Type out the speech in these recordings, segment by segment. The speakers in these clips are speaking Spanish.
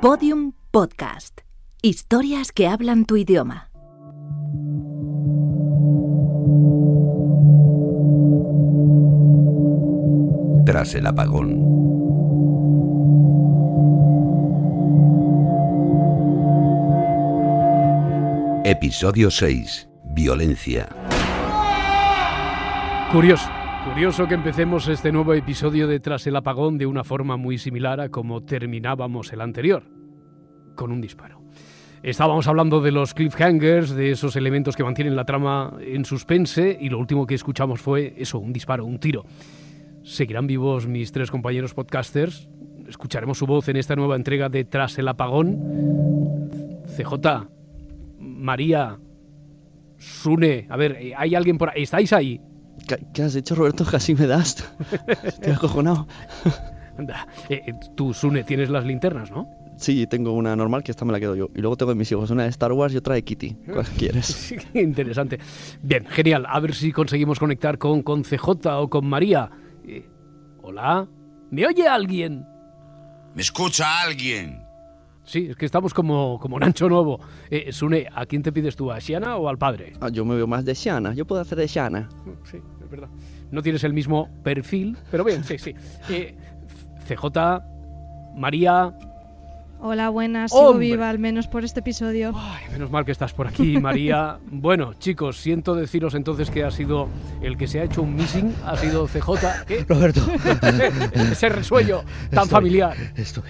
Podium Podcast. Historias que hablan tu idioma. Tras el apagón. Episodio 6. Violencia. Curioso, curioso que empecemos este nuevo episodio de Tras el apagón de una forma muy similar a como terminábamos el anterior, con un disparo. Estábamos hablando de los cliffhangers, de esos elementos que mantienen la trama en suspense y lo último que escuchamos fue eso, un disparo, un tiro. ¿Seguirán vivos mis tres compañeros podcasters? Escucharemos su voz en esta nueva entrega de Tras el apagón. CJ, María, Sune, a ver, ¿hay alguien por ahí? ¿Estáis ahí? ¿Qué, qué has hecho, Roberto? Casi me das. Estoy acojonado. Anda, eh, eh, tú, Sune, tienes las linternas, ¿no? Sí, tengo una normal que esta me la quedo yo. Y luego tengo de mis hijos, una de Star Wars y otra de Kitty. ¿Cuál quieres? Sí, interesante. Bien, genial. A ver si conseguimos conectar con, con CJ o con María. Eh, Hola, ¿me oye alguien? ¿Me escucha alguien? Sí, es que estamos como, como Nancho Nuevo. Eh, Sune, ¿a quién te pides tú? ¿A Shiana o al padre? Ah, yo me veo más de Shana. Yo puedo hacer de Shana. Sí, es verdad. No tienes el mismo perfil, pero bien, sí, sí. Eh, CJ, María. Hola, buenas. Sigo ¡Hombre! viva al menos por este episodio. Ay, menos mal que estás por aquí, María. Bueno, chicos, siento deciros entonces que ha sido el que se ha hecho un missing, ha sido CJ. ¿Qué? Roberto. Ese resuello tan Estoy, familiar. Estoy,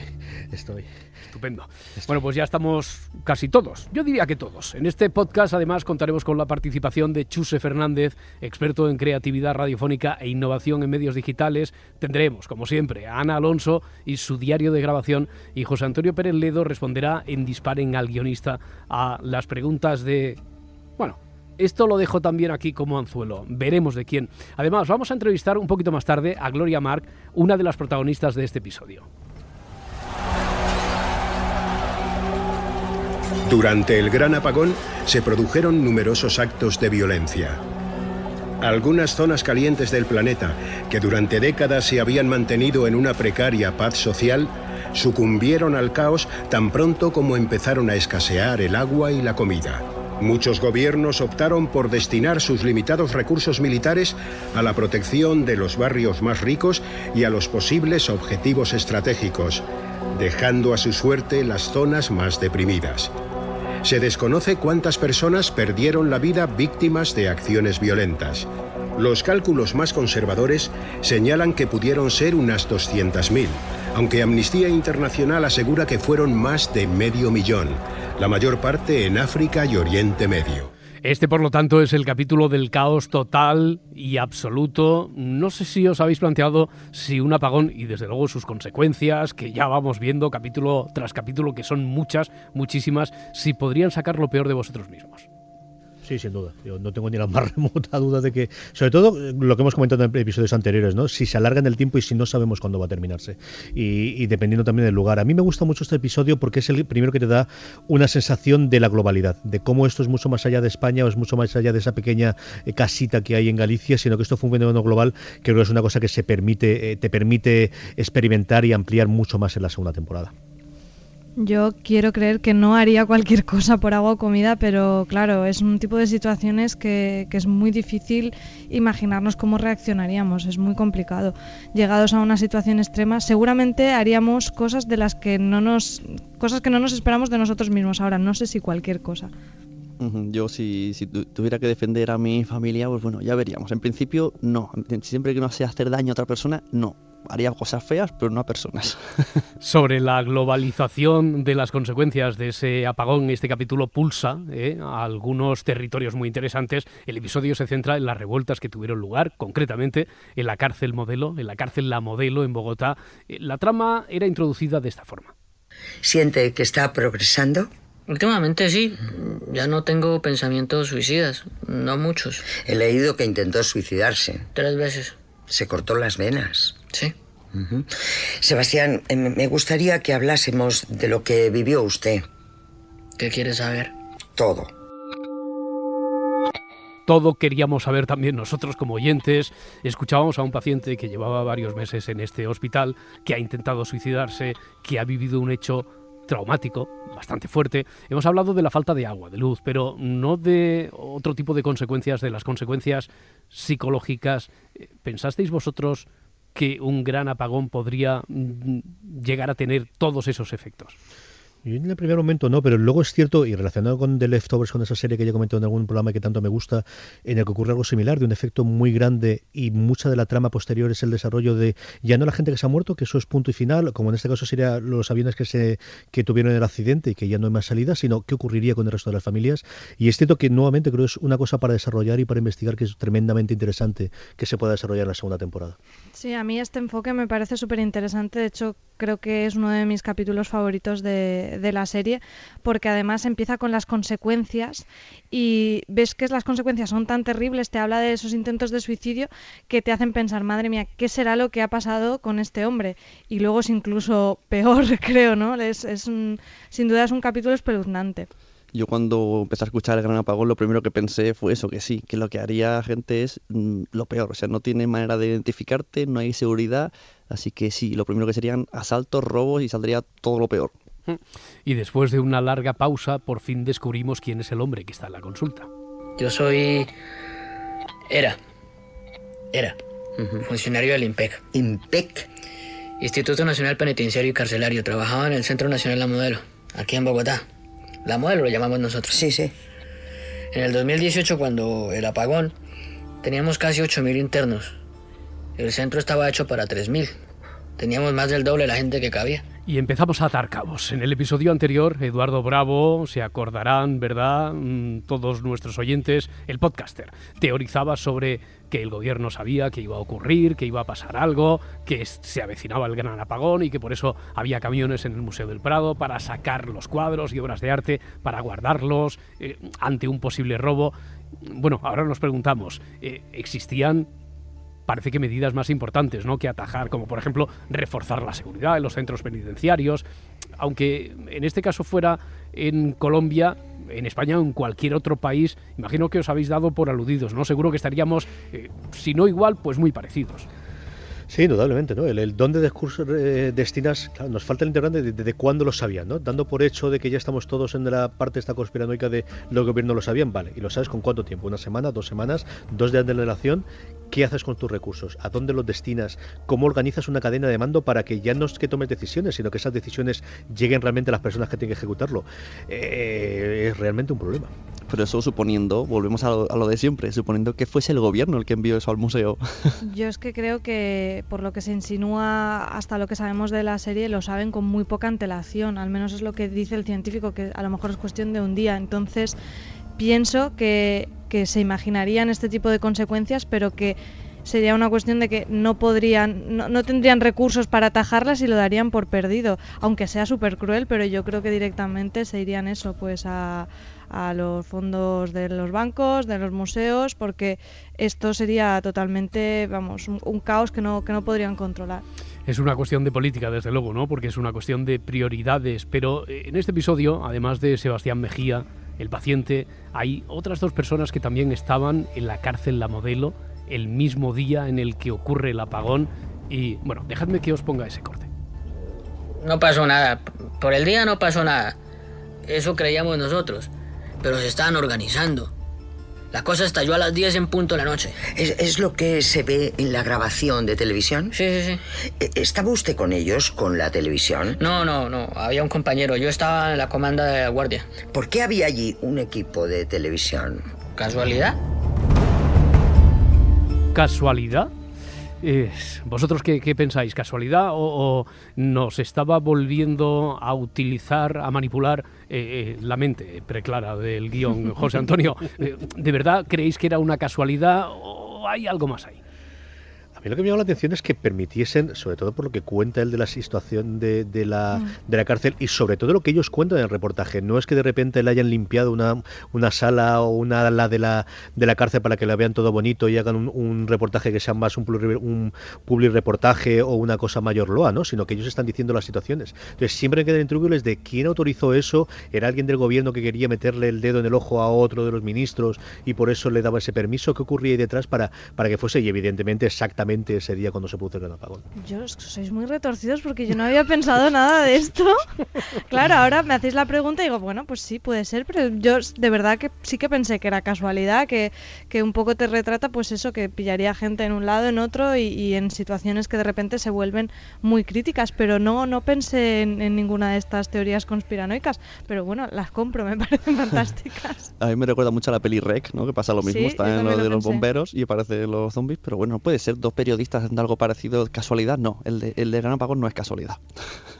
estoy. Estupendo. Bueno, pues ya estamos casi todos. Yo diría que todos. En este podcast, además, contaremos con la participación de Chuse Fernández, experto en creatividad radiofónica e innovación en medios digitales. Tendremos, como siempre, a Ana Alonso y su diario de grabación. Y José Antonio Pérez Ledo responderá en Disparen al guionista a las preguntas de. Bueno. Esto lo dejo también aquí como anzuelo. Veremos de quién. Además, vamos a entrevistar un poquito más tarde a Gloria Mark, una de las protagonistas de este episodio. Durante el gran apagón se produjeron numerosos actos de violencia. Algunas zonas calientes del planeta, que durante décadas se habían mantenido en una precaria paz social, sucumbieron al caos tan pronto como empezaron a escasear el agua y la comida. Muchos gobiernos optaron por destinar sus limitados recursos militares a la protección de los barrios más ricos y a los posibles objetivos estratégicos, dejando a su suerte las zonas más deprimidas. Se desconoce cuántas personas perdieron la vida víctimas de acciones violentas. Los cálculos más conservadores señalan que pudieron ser unas 200.000, aunque Amnistía Internacional asegura que fueron más de medio millón, la mayor parte en África y Oriente Medio. Este, por lo tanto, es el capítulo del caos total y absoluto. No sé si os habéis planteado si un apagón y desde luego sus consecuencias, que ya vamos viendo capítulo tras capítulo, que son muchas, muchísimas, si podrían sacar lo peor de vosotros mismos. Sí, sin duda. Yo no tengo ni la más remota duda de que, sobre todo eh, lo que hemos comentado en episodios anteriores, ¿no? Si se alarga en el tiempo y si no sabemos cuándo va a terminarse. Y, y dependiendo también del lugar. A mí me gusta mucho este episodio porque es el primero que te da una sensación de la globalidad, de cómo esto es mucho más allá de España o es mucho más allá de esa pequeña eh, casita que hay en Galicia, sino que esto fue un fenómeno global que creo que es una cosa que se permite, eh, te permite experimentar y ampliar mucho más en la segunda temporada. Yo quiero creer que no haría cualquier cosa por agua o comida, pero claro, es un tipo de situaciones que, es muy difícil imaginarnos cómo reaccionaríamos, es muy complicado. Llegados a una situación extrema, seguramente haríamos cosas de las que no nos cosas que no nos esperamos de nosotros mismos. Ahora, no sé si cualquier cosa. Yo si, si tu- tuviera que defender a mi familia, pues bueno, ya veríamos. En principio, no. Siempre que no sea hacer daño a otra persona, no. Haría cosas feas, pero no a personas. Sobre la globalización de las consecuencias de ese apagón, este capítulo pulsa ¿eh? a algunos territorios muy interesantes. El episodio se centra en las revueltas que tuvieron lugar, concretamente en la cárcel modelo, en la cárcel La Modelo en Bogotá. Eh, La trama era introducida de esta forma. ¿Siente que está progresando? Últimamente sí, ya no tengo pensamientos suicidas, no muchos, He leído que intentó suicidarse. tres veces, Se cortó las venas. Sí. Sebastián, eh, me gustaría que hablásemos de lo que vivió usted. ¿Qué quieres saber? Todo. Todo queríamos saber también nosotros como oyentes. Escuchábamos a un paciente que llevaba varios meses en este hospital, que ha intentado suicidarse, que ha vivido un hecho traumático, bastante fuerte. Hemos hablado de la falta de agua, de luz, pero no de otro tipo de consecuencias, de las consecuencias psicológicas. Eh, ¿Pensasteis vosotros que un gran apagón podría mm, llegar a tener todos esos efectos? Y en el primer momento no, pero luego es cierto, y relacionado con The Leftovers, con esa serie que ya he comentado en algún programa que tanto me gusta, en el que ocurre algo similar, de un efecto muy grande y mucha de la trama posterior es el desarrollo de ya no la gente que se ha muerto, que eso es punto y final, como en este caso sería los aviones que se que tuvieron el accidente y que ya no hay más salida, sino qué ocurriría con el resto de las familias. Y es cierto que nuevamente creo que es una cosa para desarrollar y para investigar que es tremendamente interesante que se pueda desarrollar en la segunda temporada. Sí, a mí este enfoque me parece súper interesante. De hecho, creo que es uno de mis capítulos favoritos de, de, la serie, porque además empieza con las consecuencias y ves que las consecuencias son tan terribles, te habla de esos intentos de suicidio que te hacen pensar, madre mía, ¿qué será lo que ha pasado con este hombre? Y luego es incluso peor, creo, ¿no? Es, es sin duda es un capítulo espeluznante. Yo cuando empecé a escuchar el gran apagón lo primero que pensé fue eso, que sí, que lo que haría gente es mm, lo peor, o sea, no tiene manera de identificarte, no hay seguridad, así que sí, lo primero que serían asaltos, robos y saldría todo lo peor. Y después de una larga pausa, por fin descubrimos quién es el hombre que está en la consulta. Yo soy... Era. Era. Funcionario del IMPEC. ¿IMPEC? Instituto Nacional Penitenciario y Carcelario. Trabajaba en el Centro Nacional La Modelo, aquí en Bogotá. La modelo lo llamamos nosotros. Sí, sí. En el 2018, cuando el apagón, teníamos casi 8.000 internos. El centro estaba hecho para 3.000. Teníamos más del doble la gente que cabía. Y empezamos a atar cabos. En el episodio anterior, Eduardo Bravo, se acordarán, ¿verdad? Mm, todos nuestros oyentes, el podcaster, teorizaba sobre que el gobierno sabía que iba a ocurrir, que iba a pasar algo, que se avecinaba el gran apagón y que por eso había camiones en el Museo del Prado para sacar los cuadros y obras de arte, para guardarlos eh, ante un posible robo. Bueno, ahora nos preguntamos, eh, ¿existían parece que medidas más importantes ¿no? que atajar, como por ejemplo reforzar la seguridad en los centros penitenciarios, aunque en este caso fuera en Colombia, en España o en cualquier otro país, imagino que os habéis dado por aludidos, ¿no? Seguro que estaríamos, eh, si no igual, pues muy parecidos. Sí, indudablemente, ¿no? El, el dónde discurso eh, destinas, claro, nos falta el interrogante de, de, cuándo lo sabían, ¿no? Dando por hecho de que ya estamos todos en la parte esta conspiranoica de los gobiernos lo sabían, vale, y lo sabes con cuánto tiempo, una semana, dos semanas, dos días de relación, ¿qué haces con tus recursos? ¿A dónde los destinas? ¿Cómo organizas una cadena de mando para que ya no es que tomes decisiones, sino que esas decisiones lleguen realmente a las personas que tienen que ejecutarlo? Eh, es realmente un problema. Pero eso suponiendo, volvemos a lo, a lo, de siempre, suponiendo que fuese el gobierno el que envió eso al museo. Yo es que creo que por lo que se insinúa hasta lo que sabemos de la serie lo saben con muy poca antelación, al menos es lo que dice el científico, que a lo mejor es cuestión de un día. Entonces pienso que, que se imaginarían este tipo de consecuencias, pero que sería una cuestión de que no podrían, no, no tendrían recursos para atajarlas y lo darían por perdido, aunque sea súper cruel, pero yo creo que directamente se irían eso, pues a, a los fondos de los bancos, de los museos, porque esto sería totalmente, vamos, un, un caos que no, que no podrían controlar. Es una cuestión de política, desde luego, ¿no? Porque es una cuestión de prioridades. Pero en este episodio, además de Sebastián Mejía, el paciente, hay otras dos personas que también estaban en la cárcel La Modelo el mismo día en el que ocurre el apagón. Y bueno, dejadme que os ponga ese corte. No pasó nada. Por el día no pasó nada. Eso creíamos nosotros. Pero se estaban organizando. La cosa estalló a las 10 en punto de la noche. ¿Es, ¿Es, lo que se ve en la grabación de televisión? Sí, sí, sí. ¿Estaba usted con ellos, con la televisión? No, no, no. Había un compañero. Yo estaba en la comanda de la guardia. ¿Por qué había allí un equipo de televisión? ¿Casualidad? ¿Casualidad? Eh, ¿Vosotros qué, qué, pensáis? ¿Casualidad o, o, nos estaba volviendo a utilizar, a manipular eh, eh, la mente preclara del guion José Antonio? Eh, ¿De verdad creéis que era una casualidad o hay algo más ahí? A mí lo que me llama la atención es que permitiesen, sobre todo por lo que cuenta él de la situación de, de, la, de la cárcel y sobre todo lo que ellos cuentan en el reportaje. No es que de repente le hayan limpiado una, una sala o una ala de la, de la cárcel para que la vean todo bonito y hagan un, un reportaje que sea más un, un public reportaje o una cosa mayor loa, ¿no? sino que ellos están diciendo las situaciones. Entonces siempre quedan intríngulis de quién autorizó eso, era alguien del gobierno que quería meterle el dedo en el ojo a otro de los ministros y por eso le daba ese permiso, qué ocurría ahí detrás para, para que fuese y evidentemente exactamente exactamente ese día cuando se produce el apagón. Yo, sois muy retorcidos porque yo no había pensado nada de esto. claro, ahora me hacéis la pregunta y digo, bueno, pues sí, puede ser, pero yo de verdad que sí que pensé que era casualidad, que, que un poco te retrata pues eso, que pillaría gente en un lado, en otro y, en situaciones que de repente se vuelven muy críticas, pero no, no pensé en, en ninguna de estas teorías conspiranoicas, pero bueno, las compro, me parecen fantásticas. A mí me recuerda mucho a la peli Rec, ¿no? Que pasa lo mismo, está en lo de los bomberos y aparece los zombies, pero bueno, no puede ser dos periodistas haciendo algo parecido, casualidad, no, el de, el de Gran Apagón no es casualidad.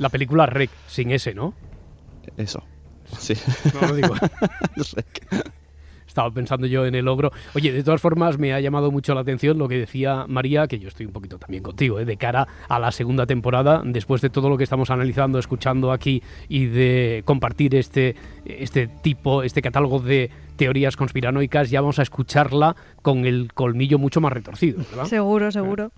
La película Rec, sin ese, ¿no? Eso, sí. No lo digo. estaba pensando yo en el ogro. Oye, de todas formas, me ha llamado mucho la atención lo que decía María, que yo estoy un poquito también contigo, ¿eh? de cara a la segunda temporada, después de todo lo que estamos analizando, escuchando aquí y de compartir este, este tipo, este catálogo de teorías conspiranoicas, ya vamos a escucharla con el colmillo mucho más retorcido. ¿verdad? Seguro, seguro.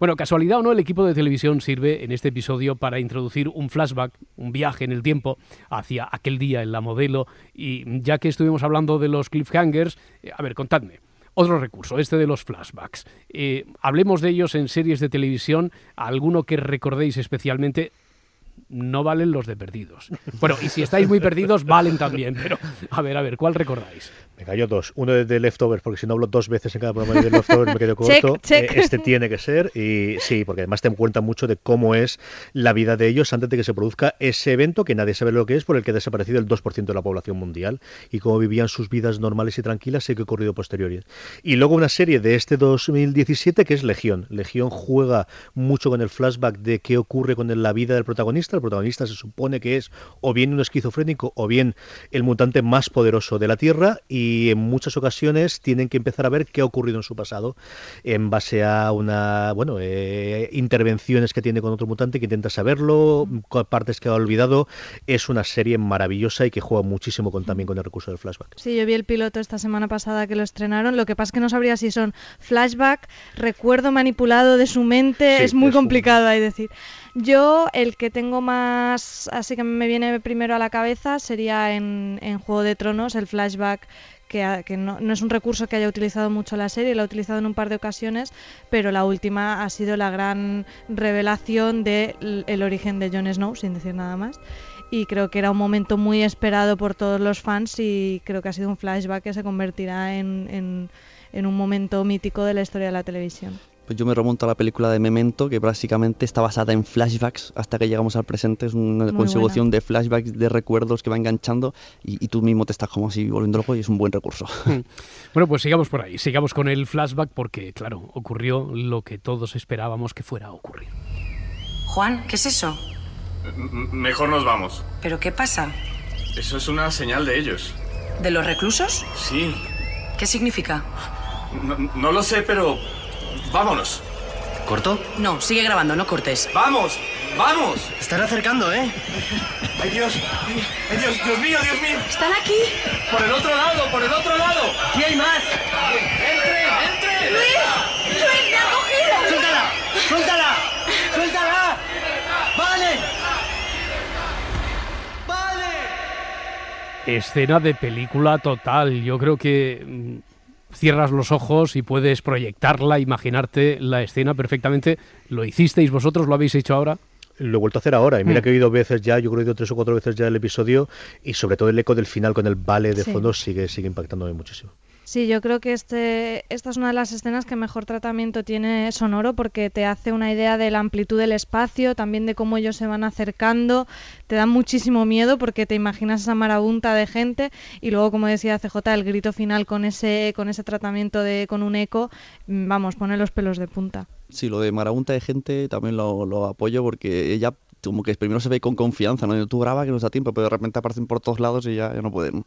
Bueno, casualidad o no, el equipo de televisión sirve en este episodio para introducir un flashback, un viaje en el tiempo hacia aquel día en la modelo. Y ya que estuvimos hablando de los cliffhangers, eh, a ver, contadme. Otro recurso, este de los flashbacks. Eh, hablemos de ellos en series de televisión, alguno que recordéis especialmente no valen los de perdidos. Bueno, y si estáis muy perdidos, valen también, pero a ver, a ver, ¿cuál recordáis? Venga, yo dos. Uno de, Leftovers, porque si no hablo dos veces en cada programa de Leftovers me quedo corto. Eh, este tiene que ser, y sí, porque además te cuenta mucho de cómo es la vida de ellos antes de que se produzca ese evento que nadie sabe lo que es, por el que ha desaparecido el 2% de la población mundial, y cómo vivían sus vidas normales y tranquilas y que ha ocurrido posteriores. Y luego una serie de este 2017 que es Legión. Legión juega mucho con el flashback de qué ocurre con la vida del protagonista. El protagonista se supone que es o bien un esquizofrénico o bien el mutante más poderoso de la Tierra, y y en muchas ocasiones tienen que empezar a ver qué ha ocurrido en su pasado en base a una bueno eh, intervenciones que tiene con otro mutante que intenta saberlo, partes que ha olvidado. Es una serie maravillosa y que juega muchísimo con, también con el recurso del flashback. Sí, yo vi el piloto esta semana pasada que lo estrenaron. Lo que pasa es que no sabría si son flashback, recuerdo manipulado de su mente. es muy complicado ahí decir. Yo el que tengo más, así que me viene primero a la cabeza sería en, en Juego de Tronos, el flashback que, no, es un recurso que haya utilizado mucho la serie, lo ha utilizado en un par de ocasiones, pero la última ha sido la gran revelación del el origen de Jon Snow, sin decir nada más. Y creo que era un momento muy esperado por todos los fans y creo que ha sido un flashback que se convertirá en un momento mítico de la historia de la televisión. Pues yo me remonto a la película de Memento, que básicamente está basada en flashbacks hasta que llegamos al presente. Es una consecución de flashbacks, de recuerdos que va enganchando y, tú mismo te estás como así volviendo loco y es un buen recurso. Hmm. Bueno, pues sigamos por ahí, sigamos con el flashback porque, claro, ocurrió lo que todos esperábamos que fuera a ocurrir. Juan, ¿qué es eso? mejor nos vamos. ¿Pero qué pasa? Eso es una señal de ellos. ¿De los reclusos? Sí. ¿Qué significa? no lo sé, pero Vámonos. ¿Corto? No, sigue grabando, no cortes. ¡Vamos! ¡Vamos! Están acercando, ¿eh? ¡Ay, Dios! ¡Ay, Dios! ¡Dios mío, Dios mío! ¿Están aquí? ¡Por el otro lado, por el otro lado! ¡Y hay más! ¡Entre, entre! ¡Luis! ¡Luis, me ha cogido! ¡Suéltala! ¡Suéltala! ¡Suéltala! ¡Vale! ¡Vale! Escena de película total. Yo creo que mm, cierras los ojos y puedes proyectarla, imaginarte la escena perfectamente. ¿Lo hicisteis vosotros? ¿Lo habéis hecho ahora? Lo he vuelto a hacer ahora y mira mm. que he oído veces ya, yo creo que he oído tres o cuatro veces ya el episodio y sobre todo el eco del final con el vale de fondo sigue, sigue impactándome muchísimo. Sí, yo creo que este, esta es una de las escenas que mejor tratamiento tiene sonoro porque te hace una idea de la amplitud del espacio, también de cómo ellos se van acercando, te da muchísimo miedo porque te imaginas esa marabunta de gente y luego, como decía CJ, el grito final con ese, con ese tratamiento de, con un eco, mm, vamos, pone los pelos de punta. Sí, lo de marabunta de gente también lo, apoyo porque ella como que primero se ve con confianza, ¿no? Tú grabas que nos da tiempo, pero de repente aparecen por todos lados y ya, ya no podemos.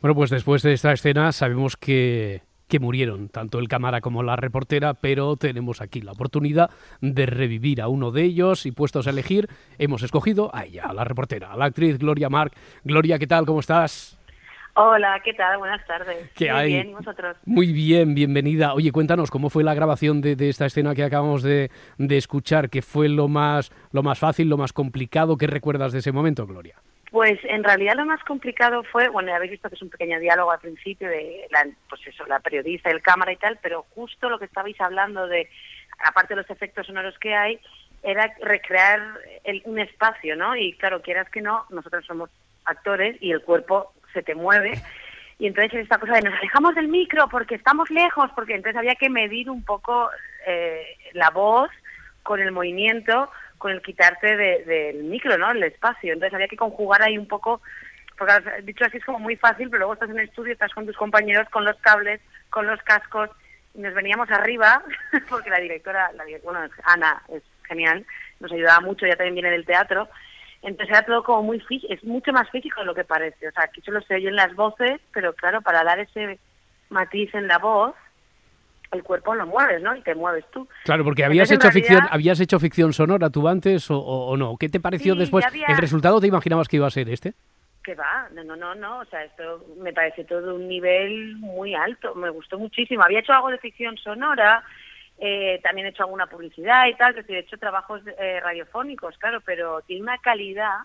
Bueno, pues después de esta escena sabemos que, que murieron tanto el cámara como la reportera, pero tenemos aquí la oportunidad de revivir a uno de ellos y puestos a elegir, hemos escogido a ella, a la reportera, a la actriz Gloria Mark. Gloria, ¿qué tal? ¿Cómo estás? Hola, ¿qué tal? Buenas tardes. ¿Qué Muy hay? bien, ¿y vosotros? Muy bien, bienvenida. Oye, cuéntanos, ¿cómo fue la grabación de, de esta escena que acabamos de, de, escuchar? ¿Qué fue lo más, lo más fácil, lo más complicado? ¿Qué recuerdas de ese momento, Gloria? Pues en realidad lo más complicado fue, bueno, habéis visto que es un pequeño diálogo al principio de la, pues eso, la periodista, el cámara y tal, pero justo lo que estabais hablando de aparte de los efectos sonoros que hay, era recrear el- un espacio, ¿no? Y claro, quieras que no, nosotros somos actores y el cuerpo se te mueve. Y entonces es esta cosa de nos alejamos del micro porque estamos lejos, porque entonces había que medir un poco eh, la voz con el movimiento, con el quitarte de- del micro, ¿no? El espacio. Entonces había que conjugar ahí un poco, porque dicho así es como muy fácil, pero luego estás en el estudio, estás con tus compañeros, con los cables, con los cascos, y nos veníamos arriba, porque la directora, la bueno, Ana es genial, nos ayudaba mucho, ella también viene del teatro, entonces era todo como muy físico, es mucho más físico de lo que parece, o sea, aquí solo se oyen las voces, pero claro, para dar ese matiz en la voz, el cuerpo lo mueves, ¿no? Y te mueves tú. Claro, porque habías Entonces, hecho ficción, habías hecho ficción sonora tú antes o, no. ¿Qué te pareció Sí, después? había- ¿El resultado te imaginabas que iba a ser este? Que va, no, no, no, no, o sea, esto me parece todo un nivel muy alto, me gustó muchísimo. Había hecho algo de ficción sonora, eh, también he hecho alguna publicidad y tal, que he hecho trabajos eh, radiofónicos, claro, pero tiene una calidad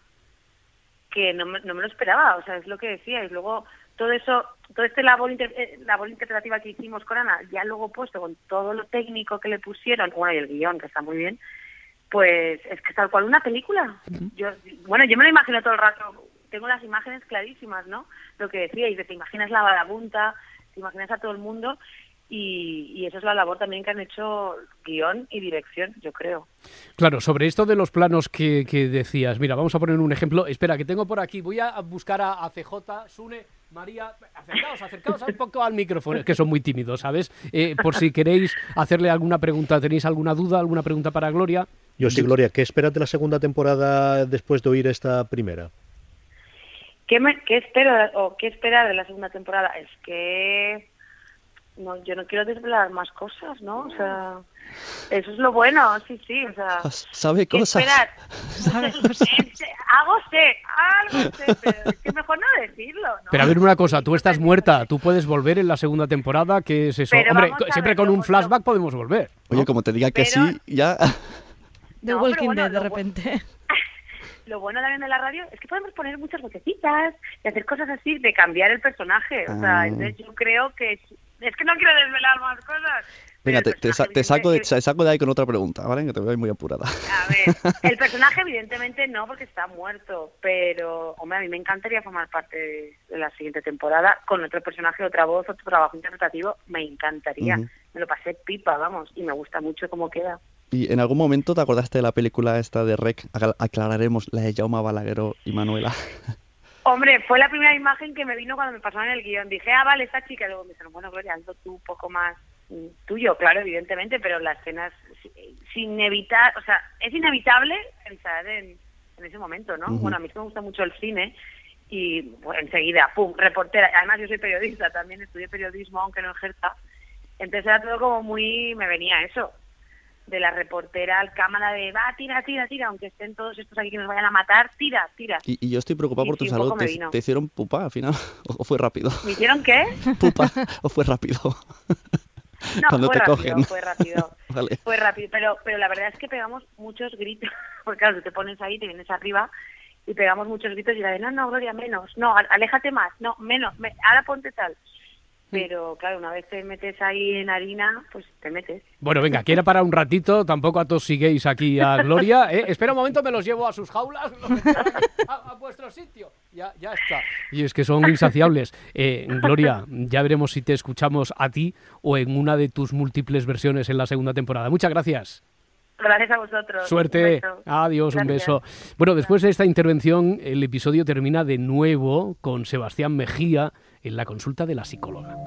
que no me, no me lo esperaba, o sea, es lo que decía, y luego todo eso, todo este labor, inter- eh, labor interpretativa que hicimos con Ana, ya luego puesto con todo lo técnico que le pusieron, bueno, y el guion, que está muy bien, pues es que es tal cual una película. Yo, bueno, yo me lo imagino todo el rato, tengo las imágenes clarísimas, ¿no? Lo que decíais, de te imaginas la vagabunta, te imaginas a todo el mundo, y, y eso es la labor también que han hecho guion y dirección, yo creo. Claro, sobre esto de los planos que, que decías, mira, vamos a poner un ejemplo. Espera, que tengo por aquí, voy a buscar a, a CJ, Sune, María, acercaos, acercaos un poco al micrófono, es que son muy tímidos, ¿sabes? Eh, por si queréis hacerle alguna pregunta, ¿tenéis alguna duda, alguna pregunta para Gloria? Yo sí, Gloria, ¿qué esperas de la segunda temporada después de oír esta primera? ¿Qué, me, qué espero o qué esperar de la segunda temporada? Es que no, yo no quiero desvelar más cosas, ¿no? O sea, eso es lo bueno, sí, sí, o sea, Sabe ¿qué cosas. esperar? Eh, Algo sé, algo sé, pero es que mejor no decirlo, ¿no? Pero a ver una cosa, tú estás muerta, tú puedes volver en la segunda temporada, ¿qué es eso? Pero Hombre, siempre ver, con un flashback podemos volver. Oye, como te diga que Pero- sí, ya. The No, Walking bueno, Dead de repente. Lo bueno también de la radio es que podemos poner muchas vocecitas y hacer cosas así de cambiar el personaje. O sea, Ah. entonces yo creo que... es- que no quiero desvelar más cosas. Venga, te, te saco de, te saco de ahí con otra pregunta, ¿vale? Que te veo ahí muy apurada. A ver, el personaje evidentemente no porque está muerto, pero hombre, a mí me encantaría formar parte de, la siguiente temporada con otro personaje, otra voz, otro trabajo interpretativo, me encantaría. Ujú. Me lo pasé pipa, vamos, y me gusta mucho cómo queda. ¿Y en algún momento te acordaste de la película esta de Rec? Acla- Aclararemos, la de Jaume Balagueró y Manuela. Hombre, fue la primera imagen que me vino cuando me pasaron el guion. Dije, ah, vale, esta chica. Luego me dijeron, bueno, Gloria, hazlo tú un poco más mm, tuyo, claro, evidentemente, pero la escena es sin evitar, o sea, es inevitable pensar en, en ese momento, ¿no? Bueno, a mí me gusta mucho el cine y bueno, enseguida, pum, reportera. Además, yo soy periodista, también estudié periodismo, aunque no ejerza. Entonces era todo como muy, me venía eso, de la reportera al cámara de, va, tira, tira, tira, aunque estén todos estos aquí que nos vayan a matar, tira, tira. Y, y yo estoy preocupado por tu salud. ¿Te, hicieron pupa al final? ¿O, fue rápido? ¿Me hicieron qué? ¿Pupa? ¿O fue rápido? No, Cuando fue te rápido, cogen. fue rápido. Vale. Fue rápido, pero, pero la verdad es que pegamos muchos gritos, porque claro, tú te pones ahí, te vienes arriba y pegamos muchos gritos y la de, no, no, Gloria, menos, no, al- aléjate más, no, menos, me- ahora ponte tal. Pero claro, una vez te metes ahí en harina, pues te metes. Bueno, venga, que era para un ratito, tampoco atosiguéis aquí a Gloria. ¿eh? Espera un momento, me los llevo a sus jaulas, a, a vuestro sitio. Ya, ya está. Y es que son insaciables. Eh, Gloria, ya veremos si te escuchamos a ti o en una de tus múltiples versiones en la segunda temporada. Muchas gracias. Gracias a vosotros. Suerte. Adiós, un beso. Bueno, después de esta intervención, el episodio termina de nuevo con Sebastián Mejía en la consulta de la psicóloga.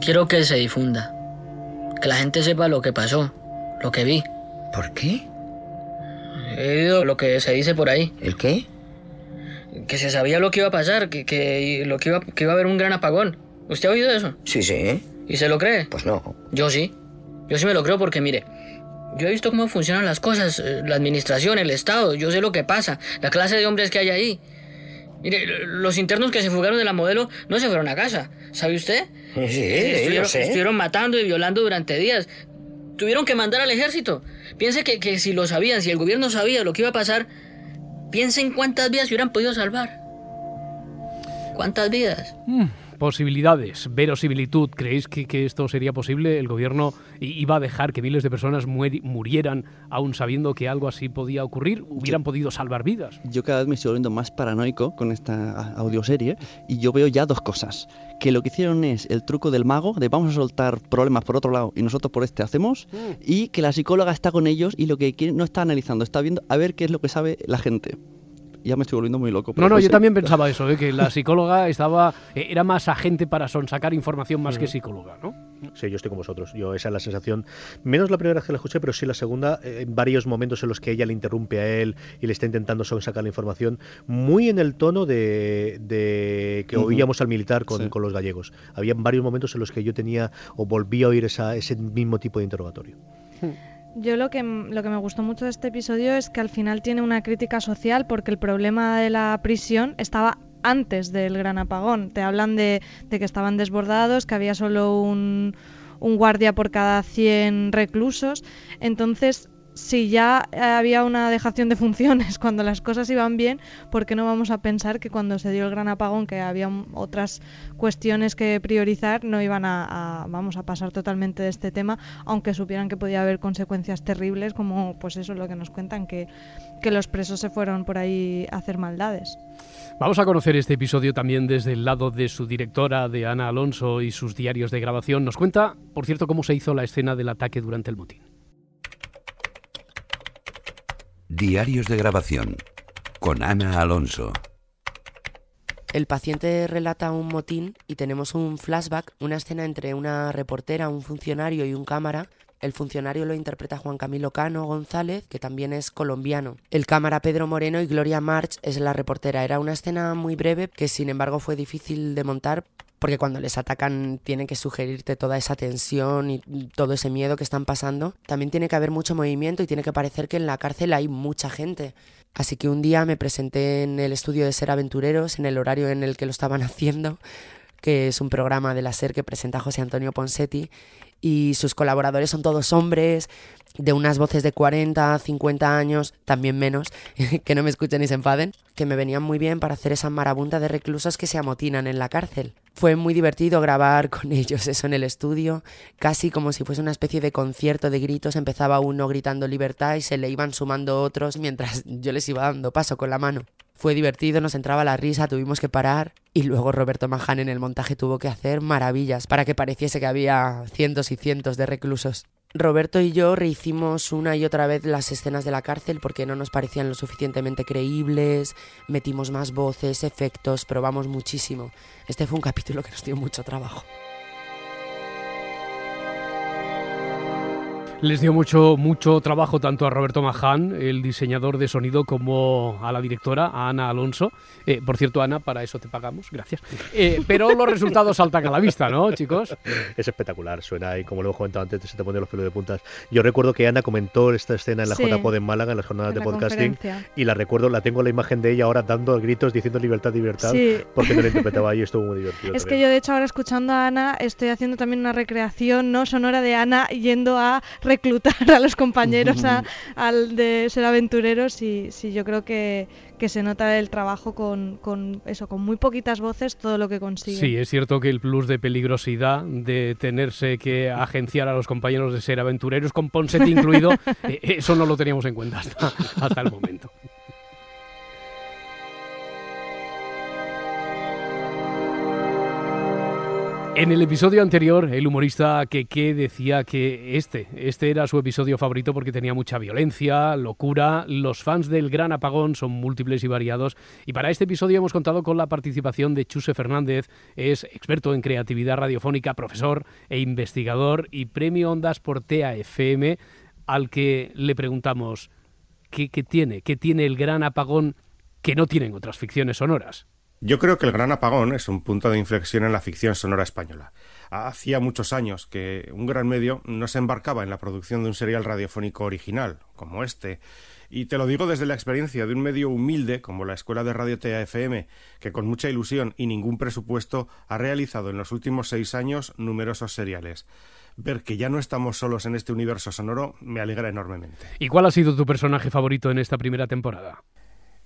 Quiero que se difunda. Que la gente sepa lo que pasó, lo que vi. ¿Por qué? He oído lo que se dice por ahí. ¿El qué? Que se sabía lo que iba a pasar, que, que, lo que, iba, que iba a haber un gran apagón. ¿Usted ha oído eso? Sí, sí. ¿Y se lo cree? Pues no. Yo sí. Yo sí me lo creo porque, mire, yo he visto cómo funcionan las cosas, eh, la administración, el Estado, yo sé lo que pasa, la clase de hombres que hay ahí. Mire, los internos que se fugaron de la modelo no se fueron a casa, ¿sabe usted? Sí, estuvieron, lo sé. estuvieron matando y violando durante días. Tuvieron que mandar al ejército. Piense que, que si lo sabían, si el gobierno sabía lo que iba a pasar, piensen cuántas vidas se hubieran podido salvar. ¿Cuántas vidas? Mm, Posibilidades, verosimilitud. ¿Creéis que, que esto sería posible? ¿El gobierno iba a dejar que miles de personas murieran aún sabiendo que algo así podía ocurrir? ¿Hubieran podido salvar vidas? Yo cada vez me estoy volviendo más paranoico con esta audioserie y yo veo ya dos cosas. Que lo que hicieron es el truco del mago, de vamos a soltar problemas por otro lado y nosotros por este hacemos, y que la psicóloga está con ellos y lo que quiere, no está analizando, está viendo a ver qué es lo que sabe la gente. Ya me estoy volviendo muy loco. No, no, pues yo también pensaba eso, ¿eh? que la psicóloga estaba eh, era más agente para sonsacar información más que psicóloga, ¿no? Sí, yo estoy con vosotros. Yo esa es la sensación, menos la primera vez que la escuché, pero sí la segunda, eh, en varios momentos en los que ella le interrumpe a él y le está intentando sacar la información, muy en el tono de, de que oíamos al militar con, Sí. con los gallegos. Había varios momentos en los que yo tenía o volvía a oír esa, ese mismo tipo de interrogatorio. Yo lo que, lo que me gustó mucho de este episodio es que al final tiene una crítica social porque el problema de la prisión estaba antes del gran apagón. Te hablan de, de que estaban desbordados, que había solo un, un guardia por cada 100 reclusos. Entonces, si ya eh, había una dejación de funciones cuando las cosas iban bien, ¿por qué no vamos a pensar que cuando se dio el gran apagón, que había otras cuestiones que priorizar, no iban a, a- vamos a pasar totalmente de este tema, aunque supieran que podía haber consecuencias terribles, como pues eso lo que nos cuentan, que, que los presos se fueron por ahí a hacer maldades. Vamos a conocer este episodio también desde el lado de su directora, de Ana Alonso, y sus diarios de grabación. Nos cuenta, por cierto, cómo se hizo la escena del ataque durante el motín. Diarios de grabación con Ana Alonso. El paciente relata un motín y tenemos un flashback, una escena entre una reportera, un funcionario y un cámara. El funcionario lo interpreta Juan Camilo Cano González, que también es colombiano. El cámara Pedro Moreno y Gloria March es la reportera. Era una escena muy breve que sin embargo fue difícil de montar porque cuando les atacan tienen que sugerirte toda esa tensión y todo ese miedo que están pasando. También tiene que haber mucho movimiento y tiene que parecer que en la cárcel hay mucha gente. Así que un día me presenté en el estudio de Ser Aventureros, en el horario en el que lo estaban haciendo, que es un programa de la SER que presenta José Antonio Ponsetti, y sus colaboradores son todos hombres, de unas voces de 40, 50 años, también menos, que no me escuchen y se enfaden, que me venían muy bien para hacer esa marabunta de reclusos que se amotinan en la cárcel. Fue muy divertido grabar con ellos eso en el estudio, casi como si fuese una especie de concierto de gritos, empezaba uno gritando libertad y se le iban sumando otros mientras yo les iba dando paso con la mano. Fue divertido, nos entraba la risa, tuvimos que parar y luego Roberto Maján en el montaje tuvo que hacer maravillas para que pareciese que había cientos y cientos de reclusos. Roberto y yo rehicimos una y otra vez las escenas de la cárcel porque no nos parecían lo suficientemente creíbles, metimos más voces, efectos, probamos muchísimo. Este fue un capítulo que nos dio mucho trabajo. Les dio mucho, mucho trabajo tanto a Roberto Maján, el diseñador de sonido, como a la directora, a Ana Alonso. Eh, por cierto, Ana, para eso te pagamos, gracias. Eh, pero los resultados saltan a la vista, ¿no, chicos? Es espectacular, suena y como lo he comentado antes, se te ponen los pelos de puntas. Yo recuerdo que Ana comentó esta escena en la Sí. JPod en Málaga, en las jornadas En de la podcasting, y la recuerdo, la tengo la imagen de ella ahora dando gritos diciendo libertad, libertad, Sí. porque no la interpretaba y estuvo muy divertido. Es que yo, de hecho, ahora escuchando a Ana, estoy haciendo también una recreación no sonora de Ana yendo a reclutar a los compañeros a- al de ser aventureros y sí, yo creo que, que se nota el trabajo con, con eso, con muy poquitas voces, todo lo que consigue. Sí, es cierto que el plus de peligrosidad de tenerse que agenciar a los compañeros de ser aventureros, con Ponset incluido, eh, eso no lo teníamos en cuenta hasta, hasta el momento. En el episodio anterior, el humorista Keke decía que este, este era su episodio favorito porque tenía mucha violencia, locura. Los fans del Gran Apagón son múltiples y variados. Y para este episodio hemos contado con la participación de Chuse Fernández, es experto en creatividad radiofónica, profesor e investigador y premio Ondas por TAFM, al que le preguntamos qué, qué tiene, qué tiene el Gran Apagón que no tienen otras ficciones sonoras. Yo creo que El Gran Apagón es un punto de inflexión en la ficción sonora española. Hacía muchos años que un gran medio no se embarcaba en la producción de un serial radiofónico original, como este. Y te lo digo desde la experiencia de un medio humilde como la Escuela de Radio TAFM, que con mucha ilusión y ningún presupuesto ha realizado en los últimos seis años numerosos seriales. Ver que ya no estamos solos en este universo sonoro me alegra enormemente. ¿Y cuál ha sido tu personaje favorito en esta primera temporada?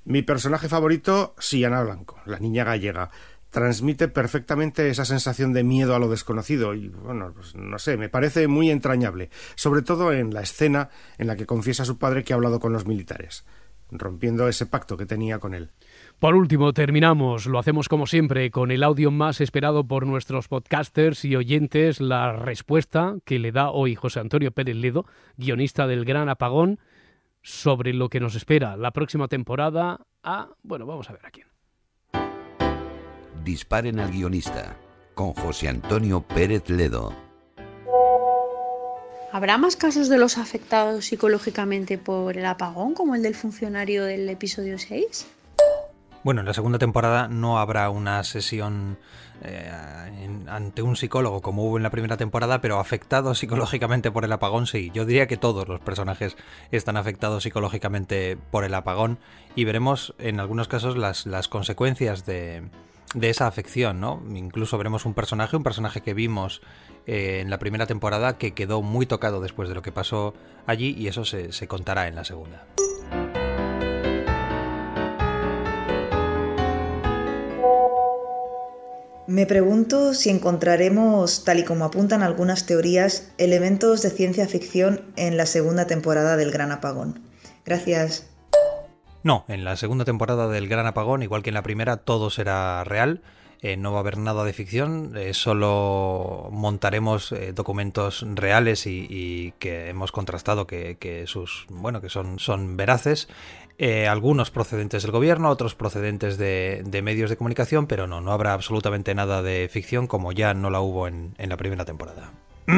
Mi personaje favorito, sí, Ana Blanco, la niña gallega. transmite perfectamente esa sensación de miedo a lo desconocido y bueno, pues no sé, me parece muy entrañable, sobre todo en la escena en la que confiesa a su padre que ha hablado con los militares, rompiendo ese pacto que tenía con él. Por último, terminamos, lo hacemos como siempre, con el audio más esperado por nuestros podcasters y oyentes, la respuesta que le da hoy José Antonio Pérez Ledo, guionista del Gran Apagón, sobre lo que nos espera la próxima temporada a... Bueno, vamos a ver a quién. Disparen al guionista, con José Antonio Pérez Ledo. ¿Habrá más casos de los afectados psicológicamente por el apagón, como el del funcionario del episodio 6? Bueno, en la segunda temporada no habrá una sesión eh, ante un psicólogo como hubo en la primera temporada, pero afectados psicológicamente por el apagón sí. Yo diría que todos los personajes están afectados psicológicamente por el apagón y veremos en algunos casos las, las consecuencias de, de esa afección, ¿no? Incluso veremos un personaje, un personaje que vimos eh, en la primera temporada que quedó muy tocado después de lo que pasó allí y eso se, se contará en la segunda. Me pregunto si encontraremos, tal y como apuntan algunas teorías, elementos de ciencia ficción en la segunda temporada del Gran Apagón. Gracias. No, en la segunda temporada del Gran Apagón, igual que en la primera, todo será real. Eh, no va a haber nada de ficción, eh, solo montaremos eh, documentos reales y, que hemos contrastado que, sus bueno que son, son veraces. algunos procedentes del gobierno, otros procedentes de, de, medios de comunicación, pero no, no habrá absolutamente nada de ficción como ya no la hubo en, en la primera temporada.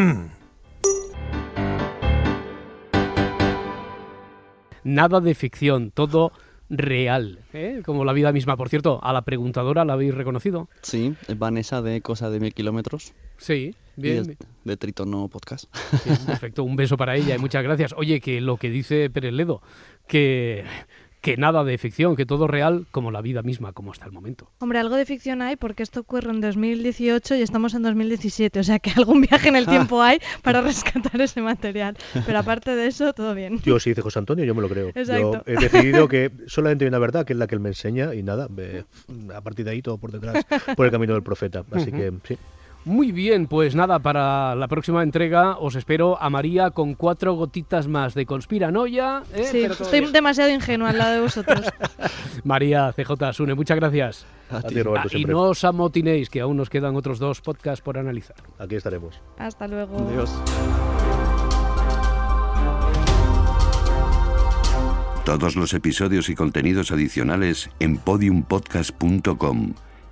Nada de ficción, todo real, ¿eh? como la vida misma. Por cierto, a la preguntadora la habéis reconocido. Sí, es Vanessa de Cosa de Mil Kilómetros. Sí, bien. De, de Tritono Podcast. Perfecto, un beso para ella y muchas gracias. Oye, que lo que dice Pérez Ledo, que que nada de ficción, que todo real como la vida misma, como hasta el momento. Hombre, algo de ficción hay porque esto ocurre en 2018 y estamos en 2017, o sea que algún viaje en el tiempo hay para rescatar ese material. Pero aparte de eso, todo bien. Yo sí dice José Antonio, yo me lo creo. Exacto. Yo he decidido que solamente hay una verdad, que es la que él me enseña, y nada, me, a partir de ahí todo por detrás, por el camino del profeta. Así que sí. Muy bien, pues nada, para la próxima entrega os espero a María con cuatro gotitas más de conspiranoia. ¿eh? Sí, estoy bien. demasiado ingenua al lado de vosotros. María, CJ, Sune, muchas gracias. A ti, Roberto, ah, y no os amotinéis, que aún nos quedan otros dos podcasts por analizar. Aquí estaremos. Hasta luego. Adiós. Todos los episodios y contenidos adicionales en podiumpodcast.com